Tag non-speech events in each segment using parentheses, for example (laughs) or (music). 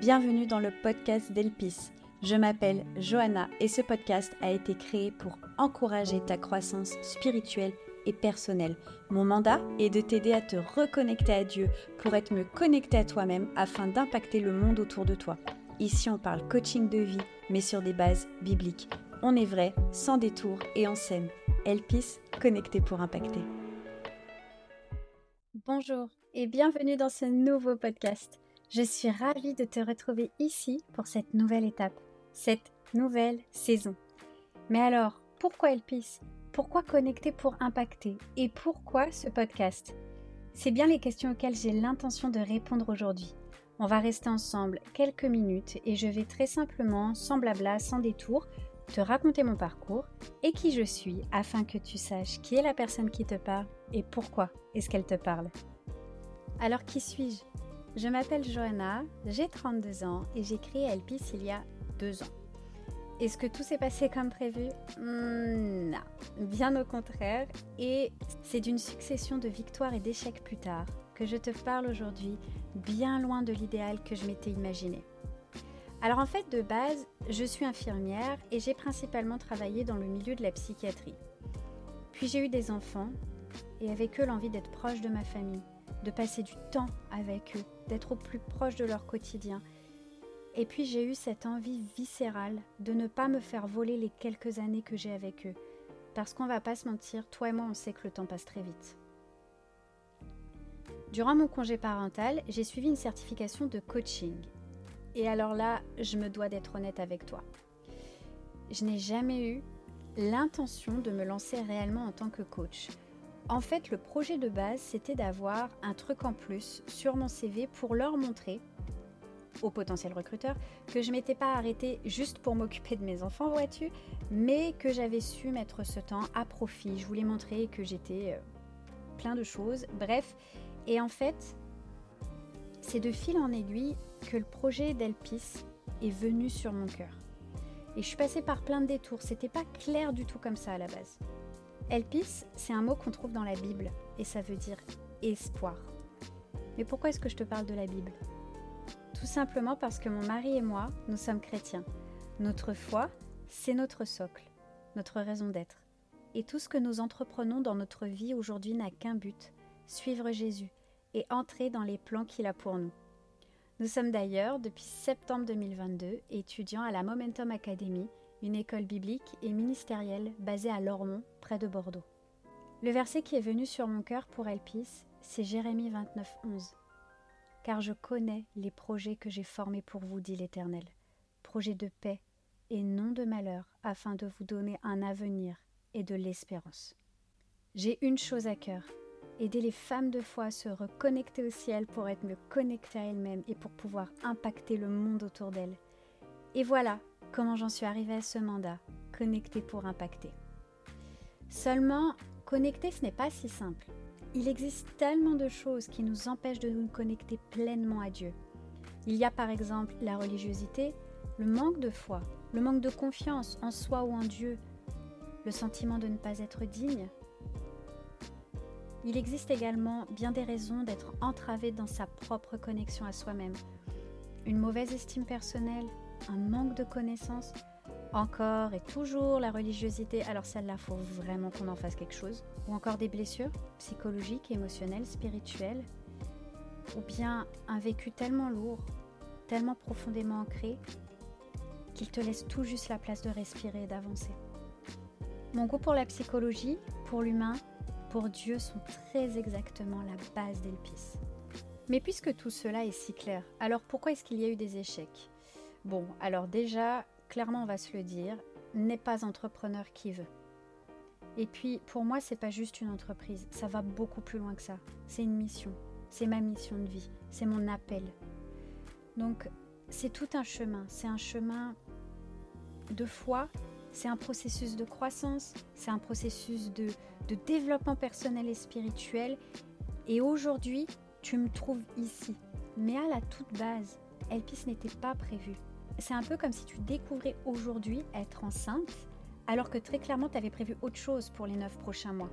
Bienvenue dans le podcast d'Elpis. Je m'appelle Johanna et ce podcast a été créé pour encourager ta croissance spirituelle et personnelle. Mon mandat est de t'aider à te reconnecter à Dieu pour être mieux connecté à toi-même afin d'impacter le monde autour de toi. Ici, on parle coaching de vie, mais sur des bases bibliques. On est vrai, sans détour et en scène. Elpis, connecté pour impacter. Bonjour et bienvenue dans ce nouveau podcast. Je suis ravie de te retrouver ici pour cette nouvelle étape, cette nouvelle saison. Mais alors, pourquoi Elpis? Pourquoi connecter pour impacter? Et pourquoi ce podcast? C'est bien les questions auxquelles j'ai l'intention de répondre aujourd'hui. On va rester ensemble quelques minutes et je vais très simplement, sans blabla, sans détour, te raconter mon parcours et qui je suis afin que tu saches qui est la personne qui te parle et pourquoi est-ce qu'elle te parle. Alors qui suis-je? Je m'appelle Johanna, j'ai 32 ans et j'ai créé Elpis il y a deux ans. Est-ce que tout s'est passé comme prévu? Hmm, Non, bien au contraire. Et c'est d'une succession de victoires et d'échecs plus tard que je te parle aujourd'hui, bien loin de l'idéal que je m'étais imaginé. Alors en fait, de base, je suis infirmière et j'ai principalement travaillé dans le milieu de la psychiatrie. Puis j'ai eu des enfants et avec eux l'envie d'être proche de ma famille, de passer du temps avec eux, d'être au plus proche de leur quotidien. Et puis j'ai eu cette envie viscérale de ne pas me faire voler les quelques années que j'ai avec eux. Parce qu'on va pas se mentir, toi et moi on sait que le temps passe très vite. Durant mon congé parental, j'ai suivi une certification de coaching. Et alors là, je me dois d'être honnête avec toi. Je n'ai jamais eu l'intention de me lancer réellement en tant que coach. En fait, le projet de base, c'était d'avoir un truc en plus sur mon CV pour leur montrer aux potentiels recruteurs que je m'étais pas arrêtée juste pour m'occuper de mes enfants, vois-tu, mais que j'avais su mettre ce temps à profit. Je voulais montrer que j'étais euh, plein de choses. Bref, et en fait, c'est de fil en aiguille que le projet d'Elpis est venu sur mon cœur. Et je suis passée par plein de détours. C'était pas clair du tout comme ça à la base. Elpis, c'est un mot qu'on trouve dans la Bible et ça veut dire espoir. Mais pourquoi est-ce que je te parle de la Bible? Tout simplement parce que mon mari et moi, nous sommes chrétiens. Notre foi, c'est notre socle, notre raison d'être. Et tout ce que nous entreprenons dans notre vie aujourd'hui n'a qu'un but, suivre Jésus et entrer dans les plans qu'il a pour nous. Nous sommes d'ailleurs, depuis septembre 2022, étudiants à la Momentum Academy une école biblique et ministérielle basée à Lormont, près de Bordeaux. Le verset qui est venu sur mon cœur pour Elpis, c'est Jérémie 29, 11. Car je connais les projets que j'ai formés pour vous, dit l'Éternel, projets de paix et non de malheur, afin de vous donner un avenir et de l'espérance. J'ai une chose à cœur, aider les femmes de foi à se reconnecter au ciel pour être mieux connectées à elles-mêmes et pour pouvoir impacter le monde autour d'elles. Et voilà, comment j'en suis arrivée à ce mandat, connecter pour impacter. Seulement, connecter, ce n'est pas si simple. Il existe tellement de choses qui nous empêchent de nous connecter pleinement à Dieu. Il y a par exemple la religiosité, le manque de foi, le manque de confiance en soi ou en Dieu, le sentiment de ne pas être digne. Il existe également bien des raisons d'être entravé dans sa propre connexion à soi-même. Une mauvaise estime personnelle, un manque de connaissances, encore et toujours la religiosité, alors celle-là, faut vraiment qu'on en fasse quelque chose, ou encore des blessures psychologiques, émotionnelles, spirituelles, ou bien un vécu tellement lourd, tellement profondément ancré, qu'il te laisse tout juste la place de respirer et d'avancer. Mon goût pour la psychologie, pour l'humain, pour Dieu sont très exactement la base d'Elpis. Mais puisque tout cela est si clair, alors pourquoi est-ce qu'il y a eu des échecs? Bon, alors déjà, clairement on va se le dire, n'est pas entrepreneur qui veut. Et puis pour moi, c'est pas juste une entreprise, ça va beaucoup plus loin que ça. C'est une mission, c'est ma mission de vie, c'est mon appel. Donc c'est tout un chemin, c'est un chemin de foi, c'est un processus de croissance, c'est un processus de, de développement personnel et spirituel. Et aujourd'hui, tu me trouves ici. Mais à la toute base, Elpis n'était pas prévu c'est un peu comme si tu découvrais aujourd'hui être enceinte, alors que très clairement tu avais prévu autre chose pour les neuf prochains mois.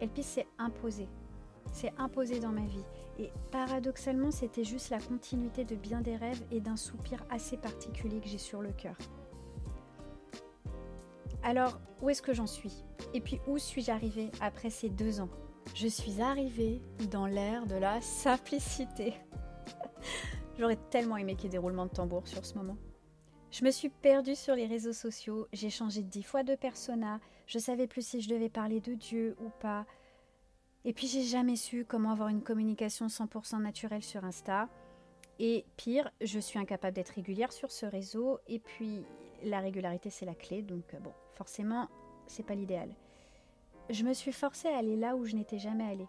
Elpis s'est imposé. s'est imposé dans ma vie. Et paradoxalement, c'était juste la continuité de bien des rêves et d'un soupir assez particulier que j'ai sur le cœur. Alors, où est-ce que j'en suis? Et puis, où suis-je arrivée après ces deux ans? Je suis arrivée dans l'ère de la simplicité. (laughs) J'aurais tellement aimé qu'il y ait des roulements de tambour sur ce moment. Je me suis perdue sur les réseaux sociaux, j'ai changé dix fois de persona, je savais plus si je devais parler de Dieu ou pas. Et puis j'ai jamais su comment avoir une communication 100% naturelle sur Insta. Et pire, je suis incapable d'être régulière sur ce réseau. Et puis la régularité c'est la clé, donc bon, forcément c'est pas l'idéal. Je me suis forcée à aller là où je n'étais jamais allée.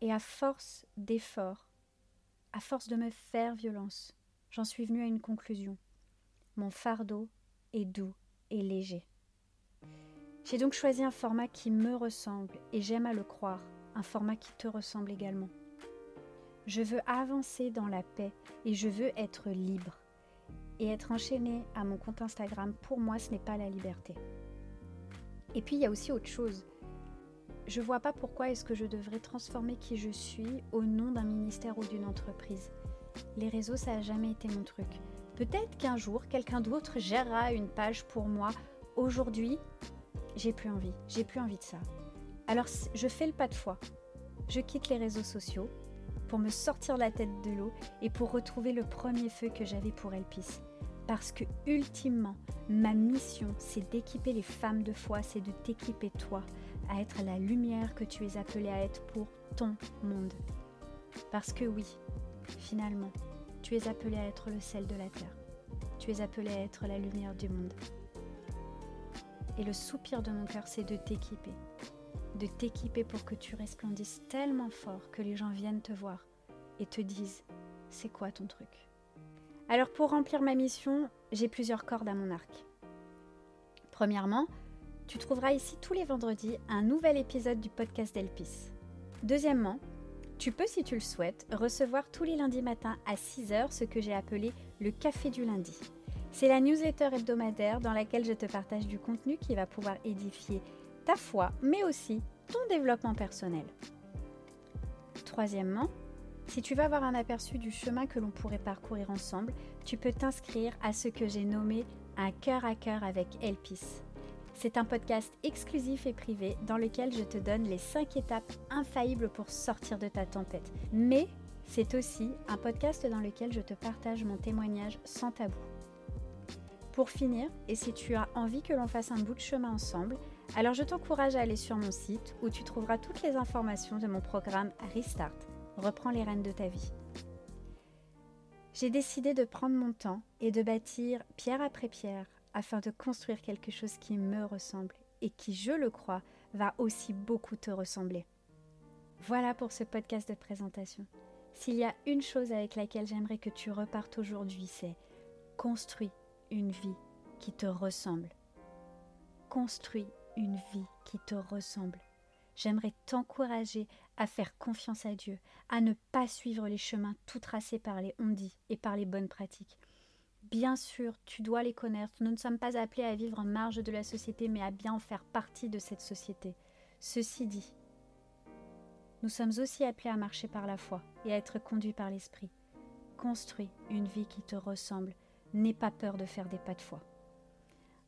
Et à force d'efforts, à force de me faire violence, j'en suis venue à une conclusion. Mon fardeau est doux et léger. J'ai donc choisi un format qui me ressemble et j'aime à le croire, un format qui te ressemble également. Je veux avancer dans la paix et je veux être libre. Et être enchaîné à mon compte Instagram, pour moi, ce n'est pas la liberté. Et puis, il y a aussi autre chose. Je vois pas pourquoi est-ce que je devrais transformer qui je suis au nom d'un ministère ou d'une entreprise. Les réseaux, ça n'a jamais été mon truc. Peut-être qu'un jour, quelqu'un d'autre gérera une page pour moi. Aujourd'hui, j'ai plus envie. J'ai plus envie de ça. Alors, je fais le pas de foi. Je quitte les réseaux sociaux pour me sortir la tête de l'eau et pour retrouver le premier feu que j'avais pour Elpis. Parce que, ultimement, ma mission, c'est d'équiper les femmes de foi, c'est de t'équiper toi à être la lumière que tu es appelée à être pour ton monde. Parce que oui, Finalement, tu es appelé à être le sel de la terre. Tu es appelé à être la lumière du monde. Et le soupir de mon cœur, c'est de t'équiper. De t'équiper pour que tu resplendisses tellement fort que les gens viennent te voir et te disent c'est quoi ton truc? Alors pour remplir ma mission, j'ai plusieurs cordes à mon arc. Premièrement, tu trouveras ici tous les vendredis un nouvel épisode du podcast d'Elpis. Deuxièmement, tu peux, si tu le souhaites, recevoir tous les lundis matins à 6h ce que j'ai appelé le café du lundi. C'est la newsletter hebdomadaire dans laquelle je te partage du contenu qui va pouvoir édifier ta foi, mais aussi ton développement personnel. Troisièmement, si tu veux avoir un aperçu du chemin que l'on pourrait parcourir ensemble, tu peux t'inscrire à ce que j'ai nommé un cœur à cœur avec Elpis. C'est un podcast exclusif et privé dans lequel je te donne les 5 étapes infaillibles pour sortir de ta tempête. Mais c'est aussi un podcast dans lequel je te partage mon témoignage sans tabou. Pour finir, et si tu as envie que l'on fasse un bout de chemin ensemble, alors je t'encourage à aller sur mon site où tu trouveras toutes les informations de mon programme Restart. Reprends les rênes de ta vie. J'ai décidé de prendre mon temps et de bâtir pierre après pierre afin de construire quelque chose qui me ressemble et qui, je le crois, va aussi beaucoup te ressembler. Voilà pour ce podcast de présentation. S'il y a une chose avec laquelle j'aimerais que tu repartes aujourd'hui, c'est construis une vie qui te ressemble. Construis une vie qui te ressemble. J'aimerais t'encourager à faire confiance à Dieu, à ne pas suivre les chemins tout tracés par les on et par les bonnes pratiques, Bien sûr, tu dois les connaître. Nous ne sommes pas appelés à vivre en marge de la société, mais à bien en faire partie de cette société. Ceci dit, nous sommes aussi appelés à marcher par la foi et à être conduits par l'Esprit. Construis une vie qui te ressemble. N'aie pas peur de faire des pas de foi.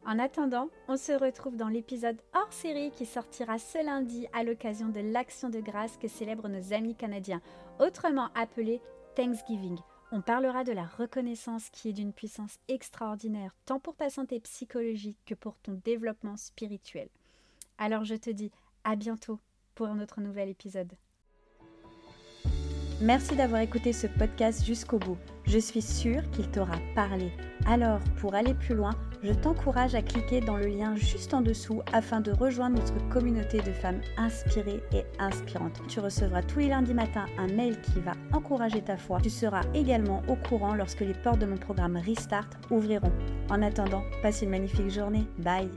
En attendant, on se retrouve dans l'épisode hors série qui sortira ce lundi à l'occasion de l'Action de grâce que célèbrent nos amis canadiens, autrement appelé Thanksgiving. On parlera de la reconnaissance qui est d'une puissance extraordinaire, tant pour ta santé psychologique que pour ton développement spirituel. Alors je te dis à bientôt pour un autre nouvel épisode. Merci d'avoir écouté ce podcast jusqu'au bout. Je suis sûre qu'il t'aura parlé. Alors, pour aller plus loin, je t'encourage à cliquer dans le lien juste en dessous afin de rejoindre notre communauté de femmes inspirées et inspirantes. Tu recevras tous les lundis matins un mail qui va encourager ta foi. Tu seras également au courant lorsque les portes de mon programme Restart ouvriront. En attendant, passe une magnifique journée. Bye